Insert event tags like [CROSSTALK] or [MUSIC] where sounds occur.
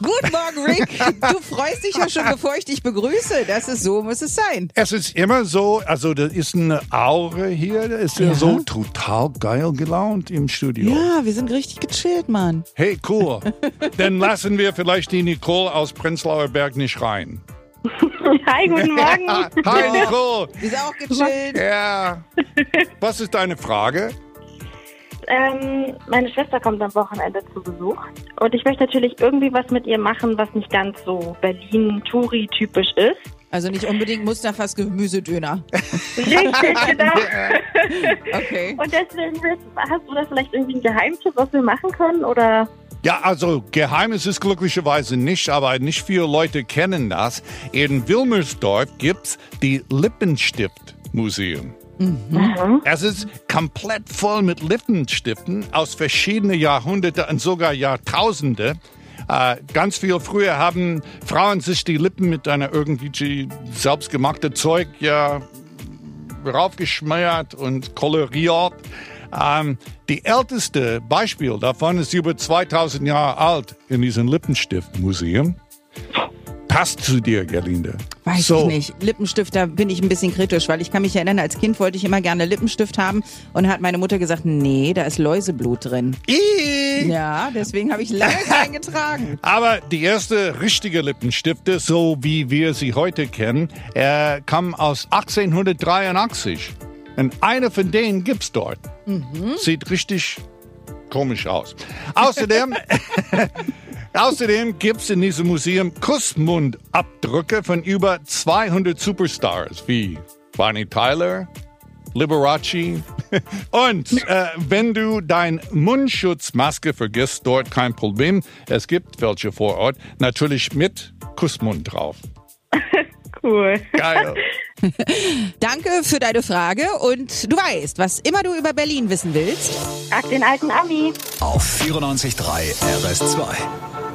Guten Morgen, Rick. Du freust dich ja schon, bevor ich dich begrüße. Das ist so, muss es sein. Es ist immer so, also da ist eine Aura hier, da ist ja Ja. so total geil gelaunt im Studio. Ja, wir sind richtig gechillt, Mann. Hey, cool. Dann lassen wir vielleicht die Nicole aus Prenzlauer Berg nicht rein. [LAUGHS] Hi, guten Morgen. [LAUGHS] Hi, Nicole. Wir sind auch gechillt. Ja. Was ist deine Frage? Ähm, meine Schwester kommt am Wochenende zu Besuch und ich möchte natürlich irgendwie was mit ihr machen, was nicht ganz so Berlin-Touri-typisch ist. Also nicht unbedingt Mustafas Gemüsedöner. [LAUGHS] Richtig, genau. [LAUGHS] Okay. Und deswegen hast du da vielleicht irgendwie einen Geheimtipp, was wir machen können? Oder Ja, also geheim ist es glücklicherweise nicht, aber nicht viele Leute kennen das. In Wilmersdorf gibt's die Lippenstift-Museum. Es ist komplett voll mit Lippenstiften aus verschiedenen Jahrhunderten und sogar Jahrtausende. Äh, ganz viel früher haben Frauen sich die Lippen mit einer irgendwie selbstgemachten Zeug ja raufgeschmiert und koloriert. Ähm, die älteste Beispiel davon ist über 2000 Jahre alt in diesem Lippenstiftmuseum. Passt zu dir, Gerlinde. Weiß so. ich nicht. Lippenstift, da bin ich ein bisschen kritisch, weil ich kann mich erinnern, als Kind wollte ich immer gerne Lippenstift haben und hat meine Mutter gesagt, nee, da ist Läuseblut drin. Ih! Ja, deswegen habe ich lange keinen getragen. [LAUGHS] Aber die erste richtige Lippenstifte, so wie wir sie heute kennen, äh, kam aus 1883. Und eine von denen gibt's dort. Sieht richtig komisch aus. Außerdem, [LAUGHS] [LAUGHS] außerdem gibt's in diesem Museum Kussmundabdrücke von über 200 Superstars wie Bonnie Tyler, Liberace. [LAUGHS] Und äh, wenn du dein Mundschutzmaske vergisst, dort kein Problem. Es gibt welche vor Ort, natürlich mit Kussmund drauf. [LAUGHS] cool. Geil. [LAUGHS] Danke für deine Frage und du weißt, was immer du über Berlin wissen willst. Frag den alten Ami. Auf 94.3 RS2.